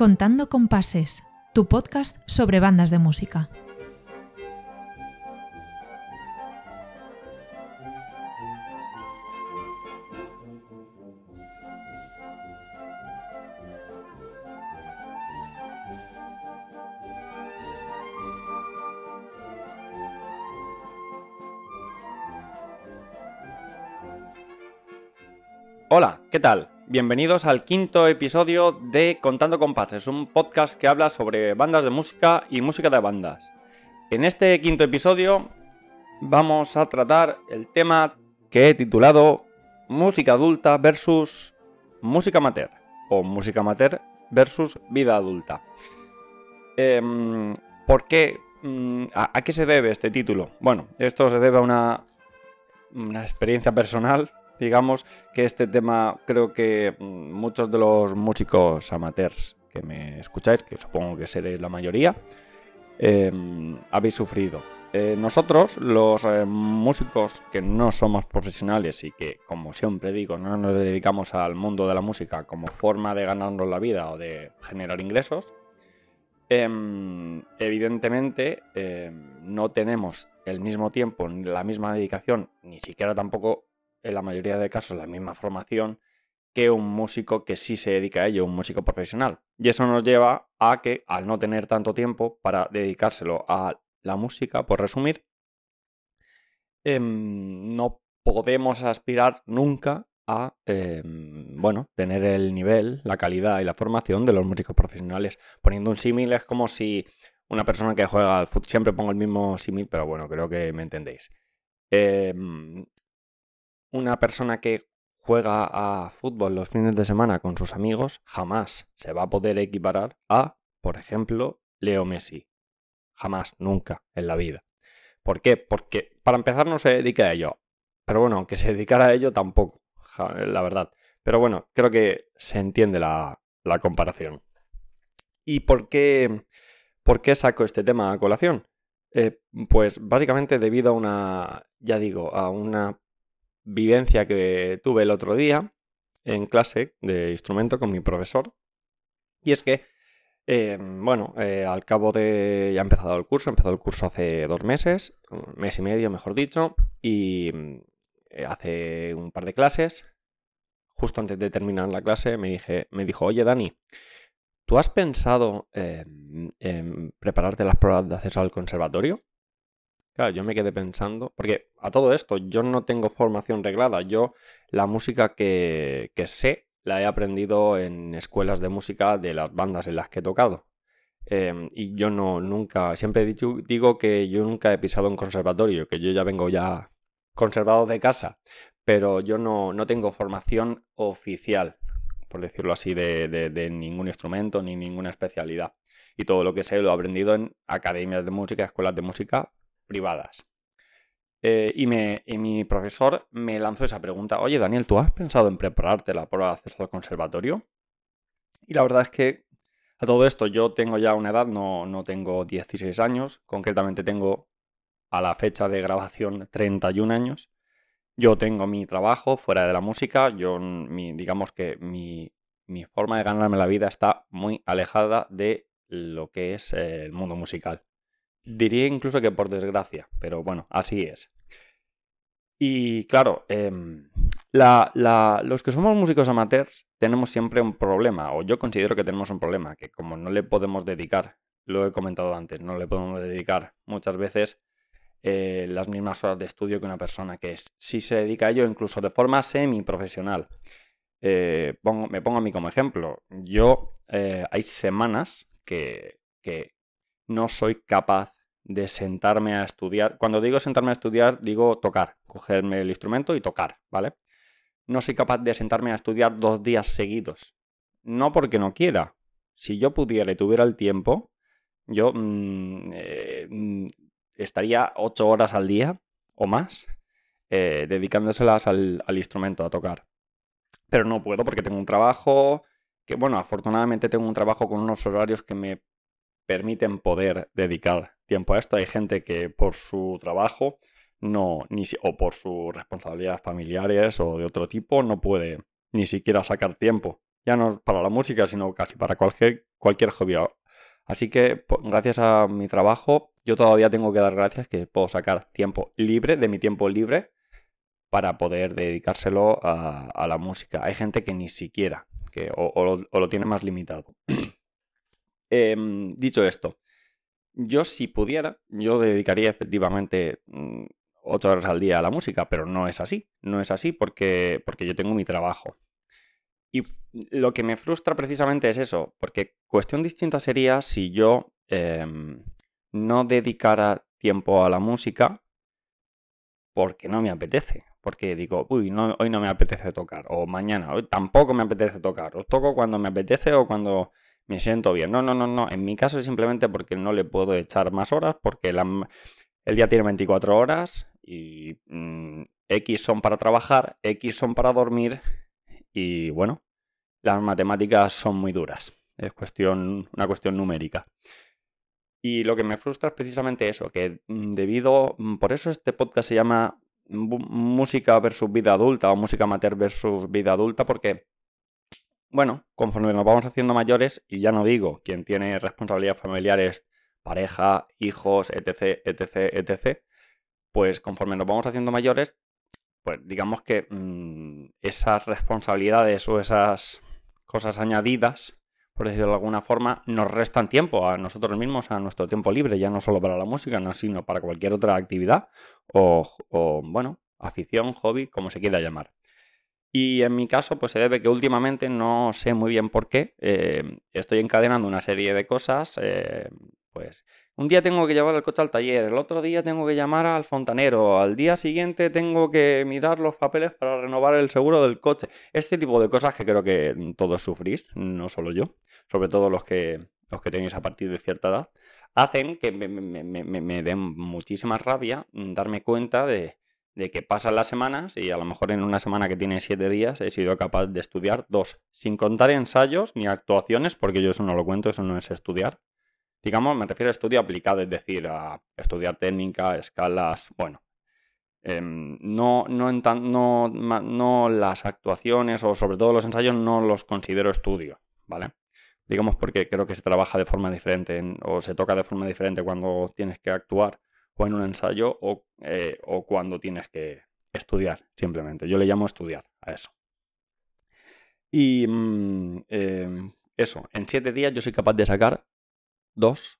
Contando Compases, tu podcast sobre bandas de música. Hola, ¿qué tal? Bienvenidos al quinto episodio de Contando Compases, un podcast que habla sobre bandas de música y música de bandas. En este quinto episodio vamos a tratar el tema que he titulado Música adulta versus música amateur o música amateur versus vida adulta. Em, ¿Por qué? Mm, ¿A, qué se debe este título? Bueno, esto se debe a una, una experiencia personal digamos que este tema creo que mm, muchos de los músicos amateurs que me escucháis, que supongo que seréis la mayoría, em, habéis sufrido. Eh, nosotros, los eh, músicos que no somos profesionales y que, como siempre digo, no nos dedicamos al mundo de la música como forma de ganarnos la vida o de generar ingresos, em, evidentemente em, no tenemos el mismo tiempo, ni la misma dedicación, ni siquiera tampoco en la mayoría de casos la misma formación que un músico que sí se dedica a ello, un músico profesional. Y eso nos lleva a que al no tener tanto tiempo para dedicárselo a la música, por resumir, em, no podemos aspirar nunca a em, bueno, tener el nivel, la calidad y la formación de los músicos profesionales. Poniendo un símil es como si una persona que juega al fútbol, siempre pongo el mismo símil, pero bueno, creo que me entendéis. Em, una persona que juega a fútbol los fines de semana con sus amigos jamás se va a poder equiparar a, por ejemplo, Leo Messi. Jamás, nunca en la vida. ¿Por qué? Porque para empezar no se dedica a ello. Pero bueno, aunque se dedicara a ello tampoco, la verdad. Pero bueno, creo que se entiende la, comparación. ¿Y por qué, saco este tema a colación? Eh, pues básicamente debido a una, ya digo, a una vivencia que tuve el otro día en clase de instrumento con mi profesor. Y es que, eh, bueno, eh, al cabo de... ya ha empezado el curso, ha empezado el curso hace dos meses, un mes y medio, mejor dicho, y eh, hace un par de clases, justo antes de terminar la clase, me, dije, me dijo, oye Dani, ¿tú has pensado en prepararte las pruebas de acceso al conservatorio? Claro, yo me quedé pensando, porque a todo esto yo no tengo formación reglada, yo la música que, sé la he aprendido en escuelas de música de las bandas en las que he tocado. Em, y yo no, nunca, siempre digo que yo nunca he pisado un conservatorio, que yo ya vengo ya conservado de casa, pero yo no, no tengo formación oficial, por decirlo así, de, de ningún instrumento ni ninguna especialidad. Y todo lo que sé lo he aprendido en academias de música, escuelas de música privadas. Eh, y, mi profesor me lanzó esa pregunta, oye Daniel, ¿tú has pensado en prepararte la prueba de acceso al conservatorio? Y la verdad es que a todo esto yo tengo ya una edad, no, no tengo 16 años, concretamente tengo a la fecha de grabación 31 años. Yo tengo mi trabajo fuera de la música, yo mi, digamos que mi, mi forma de ganarme la vida está muy alejada de lo que es eh, el mundo musical. Diría incluso que por desgracia, pero bueno, así es. Y claro, em, los que somos músicos amateurs tenemos siempre un problema, o yo considero que tenemos un problema, que como no le podemos dedicar, lo he comentado antes, no le podemos dedicar muchas veces eh, las mismas horas de estudio que una persona que es, sí se dedica a ello incluso de forma semi-profesional. Eh, me pongo a mí como ejemplo. Yo eh, hay semanas que, que no soy capaz de sentarme a estudiar. Cuando digo sentarme a estudiar, digo tocar, cogerme el instrumento y tocar, ¿vale? No soy capaz de sentarme a estudiar dos días seguidos. No porque no quiera. Si yo pudiera y tuviera el tiempo, yo mm, eh, mm, estaría ocho horas al día o más eh, dedicándoselas al, al instrumento, a tocar. Pero no puedo porque tengo un trabajo que, bueno, afortunadamente tengo un trabajo con unos horarios que me permiten poder dedicar tiempo a esto. Hay gente que por su trabajo no, ni, o por sus responsabilidades familiares o de otro tipo no puede ni siquiera sacar tiempo ya no para la música, sino casi para cualquier, cualquier hobby. Así que gracias a mi trabajo, yo todavía tengo que dar gracias que puedo sacar tiempo libre, de mi tiempo libre, para poder dedicárselo a, la música. Hay gente que ni siquiera, que o, lo, tiene más limitado. Em, dicho esto, yo si pudiera, yo dedicaría efectivamente mm, ocho horas al día a la música, pero no es así. No es así porque, porque yo tengo mi trabajo. Y lo que me frustra precisamente es eso, porque cuestión distinta sería si yo em, no dedicara tiempo a la música porque no me apetece. Porque digo, uy, hoy no me apetece tocar. O mañana, hoy tampoco me apetece tocar. O toco cuando me apetece o cuando me siento bien. No, no, no, no. En mi caso es simplemente porque no le puedo echar más horas, porque el día tiene 24 horas y mm, X son para trabajar, X son para dormir y bueno, las matemáticas son muy duras. Es cuestión, una cuestión numérica. Y lo que me frustra es precisamente eso, que mm, debido, mm, por eso este podcast se llama música versus vida adulta o música amateur versus vida adulta, porque, bueno, conforme nos vamos haciendo mayores, y ya no digo quien tiene responsabilidades familiares, pareja, hijos, etc., etc., etc., pues conforme nos vamos haciendo mayores, pues digamos que mm, esas responsabilidades o esas cosas añadidas, por decirlo de alguna forma, nos restan tiempo a nosotros mismos, a nuestro tiempo libre, ya no solo para la música, no, sino para cualquier otra actividad o, bueno, afición, hobby, como se quiera llamar. Y en mi caso, pues se debe que últimamente no sé muy bien por qué. Eh, estoy encadenando una serie de cosas. Eh, pues un día tengo que llevar el coche al taller, el otro día tengo que llamar al fontanero, al día siguiente tengo que mirar los papeles para renovar el seguro del coche. Este tipo de cosas que creo que todos sufrís, no solo yo, sobre todo los que, los que tenéis a partir de cierta edad, hacen que me, me, den muchísima rabia darme cuenta de, de que pasan las semanas y a lo mejor en una semana que tiene siete días he sido capaz de estudiar dos, sin contar ensayos ni actuaciones, porque yo eso no lo cuento, eso no es estudiar. Digamos, me refiero a estudio aplicado, es decir, a estudiar técnica, escalas, bueno. Em, no, no, no, no las actuaciones o sobre todo los ensayos no los considero estudio, ¿vale? Digamos porque creo que se trabaja de forma diferente o se toca de forma diferente cuando tienes que actuar o en un ensayo eh, o, cuando tienes que estudiar, simplemente. Yo le llamo estudiar a eso. Y mm, em, eso, en siete días yo soy capaz de sacar dos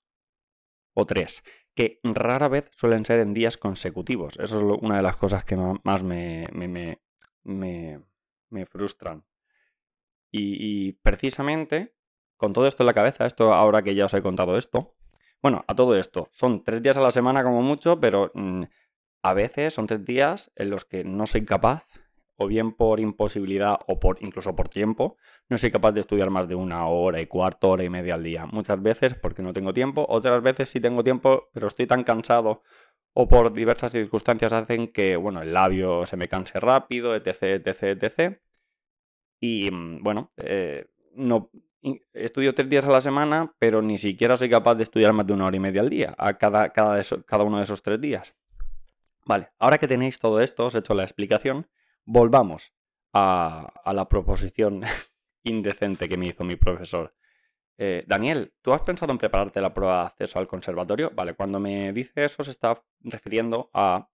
o tres, que rara vez suelen ser en días consecutivos. Eso es una de las cosas que más me, me, frustran. Y, y, precisamente, con todo esto en la cabeza, esto ahora que ya os he contado esto, bueno, a todo esto, son tres días a la semana como mucho, pero mm, a veces son tres días en los que no soy capaz, o bien por imposibilidad o por incluso por tiempo, no soy capaz de estudiar más de una hora y cuarto, hora y media al día. Muchas veces porque no tengo tiempo, otras veces sí tengo tiempo, pero estoy tan cansado o por diversas circunstancias hacen que, bueno, el labio se me canse rápido, etc, etc, etc. Y mm, bueno, eh, no, estudio tres días a la semana, pero ni siquiera soy capaz de estudiar más de una hora y media al día, a cada, cada, cada uno de esos tres días. Vale, ahora que tenéis todo esto, os he hecho la explicación, volvamos a, la proposición indecente que me hizo mi profesor. Eh, Daniel, ¿tú has pensado en prepararte la prueba de acceso al conservatorio? Vale, cuando me dice eso se está refiriendo a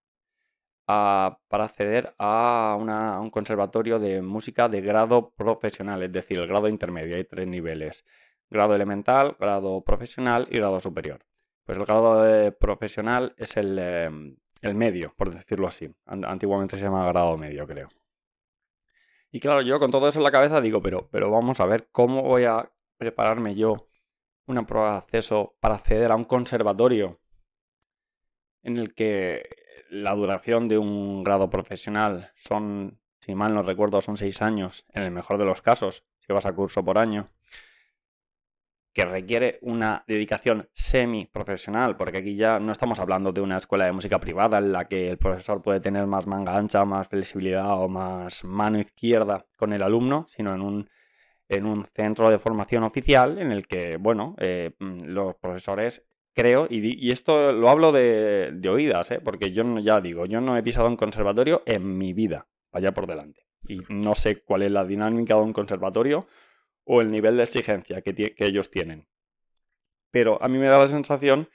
para acceder a, un conservatorio de música de grado profesional, es decir, el grado intermedio. Hay tres niveles. Grado elemental, grado profesional y grado superior. Pues el grado profesional es em, el, medio, por decirlo así. Antiguamente se llama grado medio, creo. Y claro, yo con todo eso en la cabeza digo, pero, pero vamos a ver cómo voy a prepararme yo una prueba de acceso para acceder a un conservatorio en el que la duración de un grado profesional son, si mal no recuerdo, son seis años, en el mejor de los casos, si vas a curso por año, que requiere una dedicación semi-profesional, porque aquí ya no estamos hablando de una escuela de música privada en la que el profesor puede tener más manga ancha, más flexibilidad o más mano izquierda con el alumno, sino en un, en un centro de formación oficial en el que, bueno, eh, los profesores creo, y, esto lo hablo de, oídas, ¿eh? porque yo no, ya digo, yo no he pisado un conservatorio en mi vida, allá por delante. Y no sé cuál es la dinámica de un conservatorio, o el nivel de exigencia que, que ellos tienen. Pero a mí me da la sensación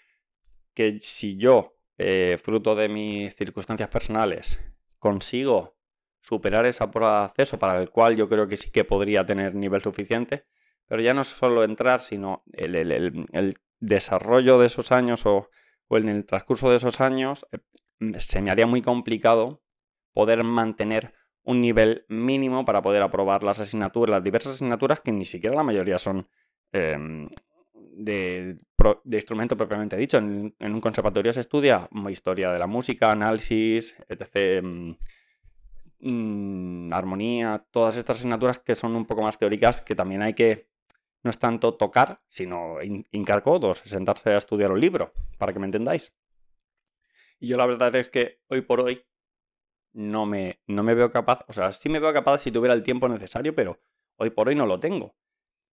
que si yo, eh, fruto de mis circunstancias personales, consigo superar ese proceso para el cual yo creo que sí que podría tener nivel suficiente, pero ya no solo entrar, sino el, desarrollo de esos años o, en el transcurso de esos años, eh, se me haría muy complicado poder mantener un nivel mínimo para poder aprobar las asignaturas, las diversas asignaturas que ni siquiera la mayoría son em, de, instrumento propiamente dicho. En, un conservatorio se estudia historia de la música, análisis, etc. Mm, mm, armonía, todas estas asignaturas que son un poco más teóricas que también hay que no es tanto tocar, sino hincar codos, sentarse a estudiar un libro, para que me entendáis. Y yo la verdad es que hoy por hoy no me, no me veo capaz, o sea, sí me veo capaz si tuviera el tiempo necesario, pero hoy por hoy no lo tengo.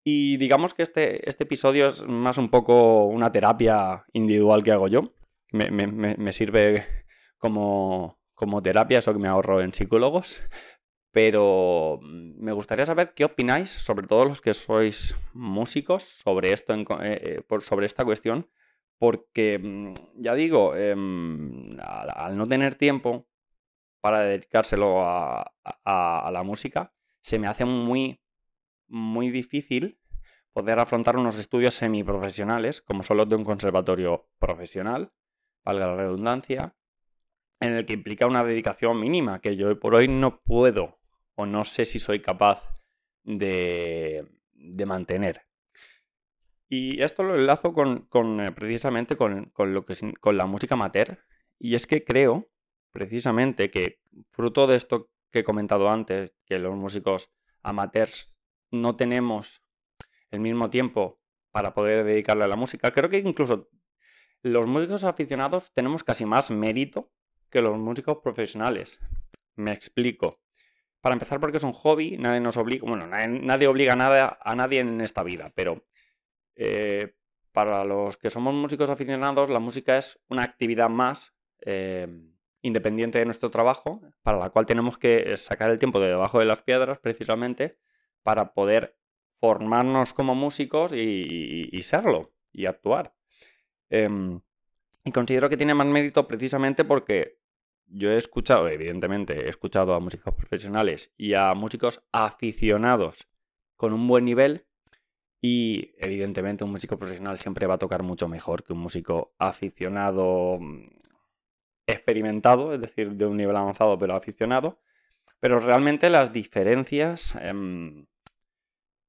Y digamos que este, este episodio es más un poco una terapia individual que hago yo. Me, me sirve como, como terapia, eso que me ahorro en psicólogos. Pero me gustaría saber qué opináis, sobre todo los que sois músicos, sobre, esto eh, eh, sobre esta cuestión. Porque, mm, ya digo, em, al, no tener tiempo para dedicárselo a, la música, se me hace muy, muy difícil poder afrontar unos estudios semiprofesionales, como son los de un conservatorio profesional, valga la redundancia, en el que implica una dedicación mínima, que yo por hoy no puedo o no sé si soy capaz de, mantener. Y esto lo enlazo con, eh, precisamente con, lo que, con la música amateur. Y es que creo, precisamente, que fruto de esto que he comentado antes, que los músicos amateurs no tenemos el mismo tiempo para poder dedicarle a la música, creo que incluso los músicos aficionados tenemos casi más mérito que los músicos profesionales. Me explico. Para empezar, porque es un hobby, nadie nos obliga, bueno, nadie, obliga nada, a nadie en esta vida, pero eh, para los que somos músicos aficionados, la música es una actividad más eh, independiente de nuestro trabajo, para la cual tenemos que sacar el tiempo de debajo de las piedras, precisamente, para poder formarnos como músicos y, serlo, y actuar. Em, y considero que tiene más mérito precisamente porque yo he escuchado, evidentemente, he escuchado a músicos profesionales y a músicos aficionados con un buen nivel y evidentemente un músico profesional siempre va a tocar mucho mejor que un músico aficionado mm, experimentado, es decir, de un nivel avanzado pero aficionado. Pero realmente las diferencias, em,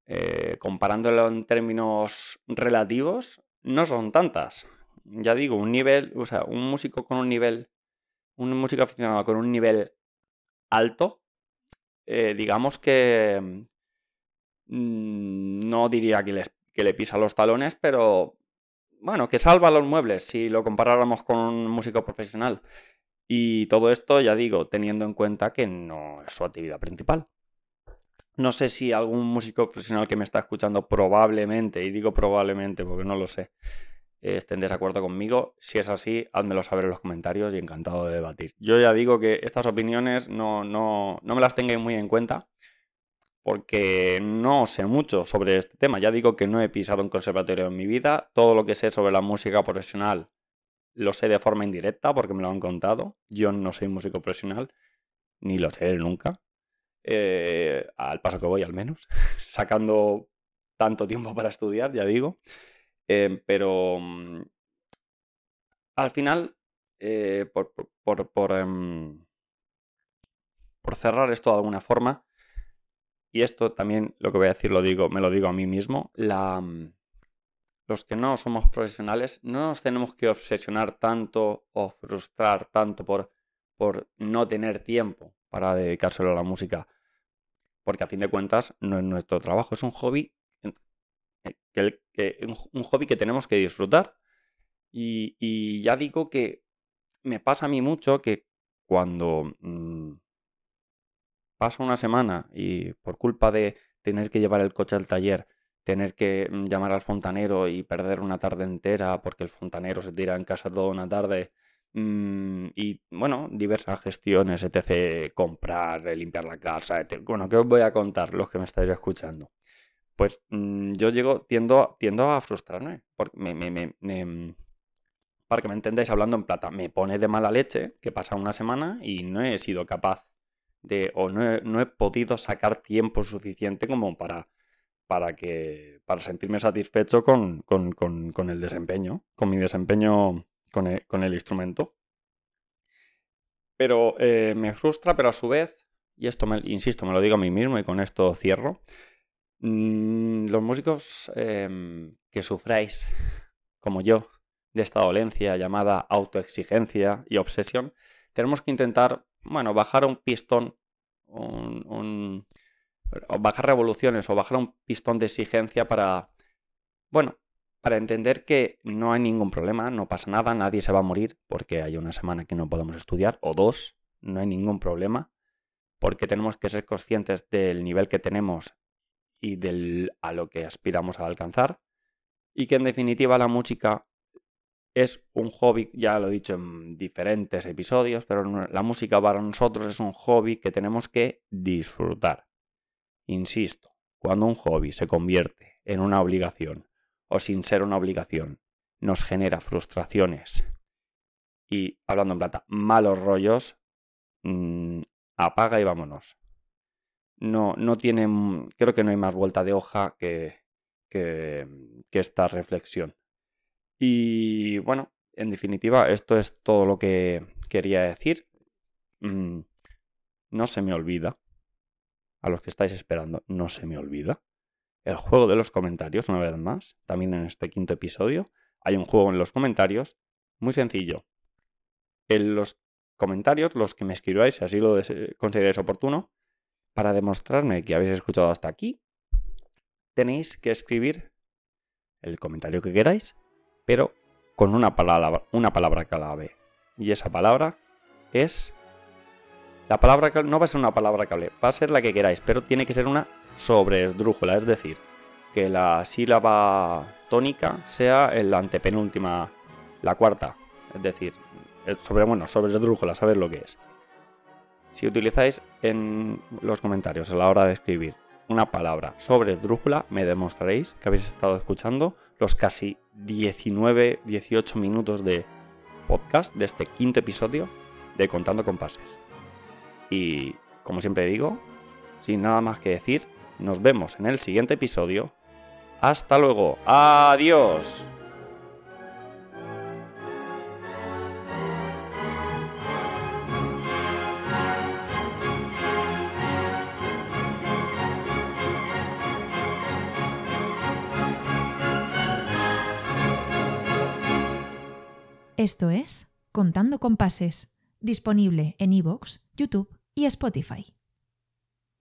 eh, comparándolo en términos relativos, no son tantas. Ya digo, un nivel, o sea, un músico con un nivel un músico aficionado con un nivel alto, eh, digamos que mm, no diría que, que le pisa los talones, pero bueno, que salva los muebles si lo comparáramos con un músico profesional. Y todo esto, ya digo, teniendo en cuenta que no es su actividad principal. No sé si algún músico profesional que me está escuchando probablemente, y digo probablemente porque no lo sé, estén en desacuerdo conmigo. Si es así, házmelo saber en los comentarios y encantado de debatir. Yo ya digo que estas opiniones no, no, no me las tengáis muy en cuenta porque no sé mucho sobre este tema. Ya digo que no he pisado un conservatorio en mi vida. Todo lo que sé sobre la música profesional lo sé de forma indirecta porque me lo han contado. Yo no soy músico profesional, ni lo sé nunca. Eh, al paso que voy al menos, sacando tanto tiempo para estudiar, ya digo. Em, pero mm, al final, eh, por, em, por, cerrar esto de alguna forma, y esto también lo que voy a decir lo digo, me lo digo a mí mismo, mm, los que no somos profesionales no nos tenemos que obsesionar tanto o frustrar tanto por, por no tener tiempo para dedicárselo a la música, porque a fin de cuentas no es nuestro trabajo, es un hobby que, un, hobby que tenemos que disfrutar. Y, ya digo que me pasa a mí mucho que cuando mm, pasa una semana y por culpa de tener que llevar el coche al taller, tener que mm, llamar al fontanero y perder una tarde entera porque el fontanero se tira en casa toda una tarde mm, y bueno, diversas gestiones, etc., comprar, limpiar la casa, etc. Bueno, ¿qué os voy a contar los que me estáis escuchando? Pues mm, yo llego, tiendo, tiendo a frustrarme. Porque me, para que me entendáis hablando en plata, me pone de mala leche que pasa una semana y no he sido capaz de, o no he, no he podido sacar tiempo suficiente como para, para, que, para sentirme satisfecho con, con, con, el desempeño, con mi desempeño con el, con el instrumento. Pero eh, me frustra, pero a su vez, y esto, me, insisto, me lo digo a mí mismo y con esto cierro, Mm, los músicos em, que sufráis, como yo, de esta dolencia llamada autoexigencia y obsesión, tenemos que intentar, bueno, bajar un pistón, bajar revoluciones o bajar un pistón de exigencia para, bueno, para entender que no hay ningún problema, no pasa nada, nadie se va a morir porque hay una semana que no podemos estudiar, o dos, no hay ningún problema, porque tenemos que ser conscientes del nivel que tenemos y del, a lo que aspiramos a alcanzar. Y que en definitiva la música es un hobby, ya lo he dicho en diferentes episodios, pero la música para nosotros es un hobby que tenemos que disfrutar. Insisto, cuando un hobby se convierte en una obligación o sin ser una obligación, nos genera frustraciones y, hablando en plata, malos rollos, mm, apaga y vámonos no, no tiene, creo que no hay más vuelta de hoja que, que, esta reflexión. Y bueno, en definitiva, esto es todo lo que quería decir. Mm, no se me olvida, a los que estáis esperando, no se me olvida. El juego de los comentarios, una vez más, también en este quinto episodio, hay un juego en los comentarios muy sencillo. En los comentarios, los que me escribáis, si así lo consideráis oportuno, para demostrarme que habéis escuchado hasta aquí, tenéis que escribir el comentario que queráis, pero con una palabra, una palabra clave. Y esa palabra es... La palabra no va a ser una palabra clave, va a ser la que queráis, pero tiene que ser una sobresdrújula, es decir, que la sílaba tónica sea la antepenúltima, la cuarta, es decir, sobre, bueno, sobresdrújula, sabes lo que es. Si utilizáis en los comentarios a la hora de escribir una palabra sobre drújula, me demostraréis que habéis estado escuchando los casi 19, 18 minutos de podcast de este quinto episodio de Contando con Pases. Y como siempre digo, sin nada más que decir, nos vemos en el siguiente episodio. Hasta luego. Adiós. Esto es Contando con Pases, disponible en iVoox, YouTube y Spotify.